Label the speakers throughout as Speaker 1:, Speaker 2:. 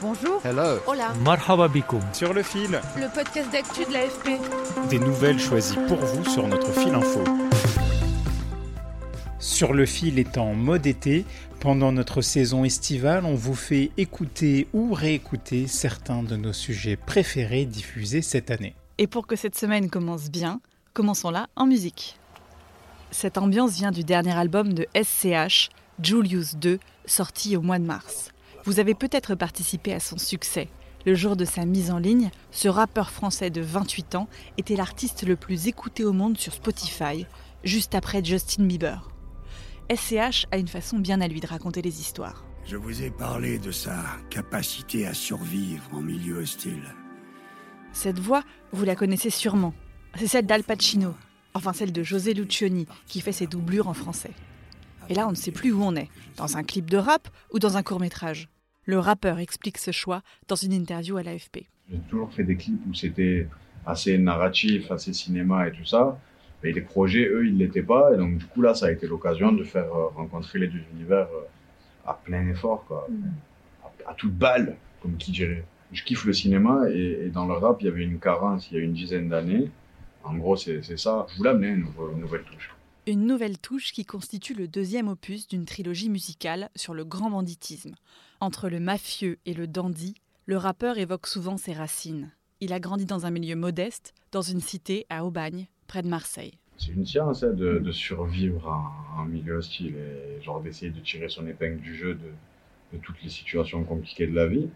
Speaker 1: Bonjour.
Speaker 2: Hello.
Speaker 1: Hola.
Speaker 3: Marhaba bikoum.
Speaker 4: sur le fil,
Speaker 1: Le podcast d'actu de l'AFP.
Speaker 4: des nouvelles choisies pour vous sur notre fil info. Sur le fil est en mode été, pendant notre saison estivale, on vous fait écouter ou réécouter certains de nos sujets préférés diffusés cette année.
Speaker 5: Et pour que cette semaine commence bien, commençons-la en musique. Cette ambiance vient du dernier album de SCH, Julius 2, sorti au mois de mars. Vous avez peut-être participé à son succès. Le jour de sa mise en ligne, ce rappeur français de 28 ans était l'artiste le plus écouté au monde sur Spotify, juste après Justin Bieber. SCH a une façon bien à lui de raconter les histoires.
Speaker 6: Je vous ai parlé de sa capacité à survivre en milieu hostile.
Speaker 5: Cette voix, vous la connaissez sûrement. C'est celle d'Al Pacino, enfin celle de José Lucioni, qui fait ses doublures en français. Et là, on ne sait plus où on est, dans un clip de rap ou dans un court métrage. Le rappeur explique ce choix dans une interview à l'AFP.
Speaker 7: J'ai toujours fait des clips où c'était assez narratif, assez cinéma et tout ça. Mais les projets, eux, ils l'étaient pas. Et donc, du coup, là, ça a été l'occasion de faire euh, rencontrer les deux univers euh, à plein effort, quoi. À, à toute balle, comme qui dirait. Je kiffe le cinéma et, et dans le rap, il y avait une carence il y a une dizaine d'années. En gros, c'est ça. Je voulais amener une nouvelle touche.
Speaker 5: Une nouvelle touche qui constitue le deuxième opus d'une trilogie musicale sur le grand banditisme. Entre le mafieux et le dandy, le rappeur évoque souvent ses racines. Il a grandi dans un milieu modeste, dans une cité à Aubagne, près de Marseille.
Speaker 7: C'est une science hein, de, de survivre en, en milieu hostile et genre d'essayer de tirer son épingle du jeu de, de toutes les situations compliquées de la vie.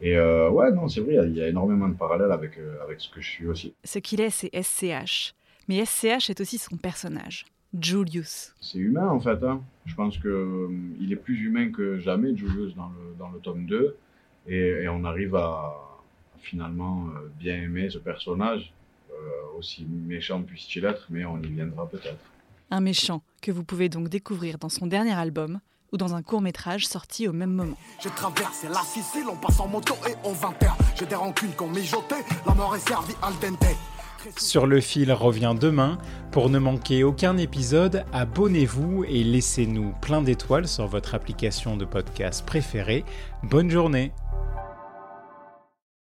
Speaker 7: Et euh, ouais, non, c'est vrai, il y a- il y, a énormément de parallèles avec, euh, avec ce que je suis aussi.
Speaker 5: Ce qu'il est, c'est SCH. Mais SCH est aussi son personnage, Julius.
Speaker 7: C'est humain en fait. Hein. Je pense que euh, il est plus humain que jamais, Julius, dans le, dans le tome 2. Et, et on arrive à, à finalement euh, bien aimer ce personnage, euh, aussi méchant puisse-t-il être, mais on y viendra peut-être.
Speaker 5: Un méchant que vous pouvez donc découvrir dans son dernier album ou dans un court métrage sorti au même moment.
Speaker 8: Je traverse la Sicile, on passe en moto et on va terre. J'ai des rancunes qu'on mijotait, la mort est servie al dente.
Speaker 4: Sur le fil revient demain. Pour ne manquer aucun épisode, abonnez-vous et laissez-nous plein d'étoiles sur votre application de podcast préférée. Bonne journée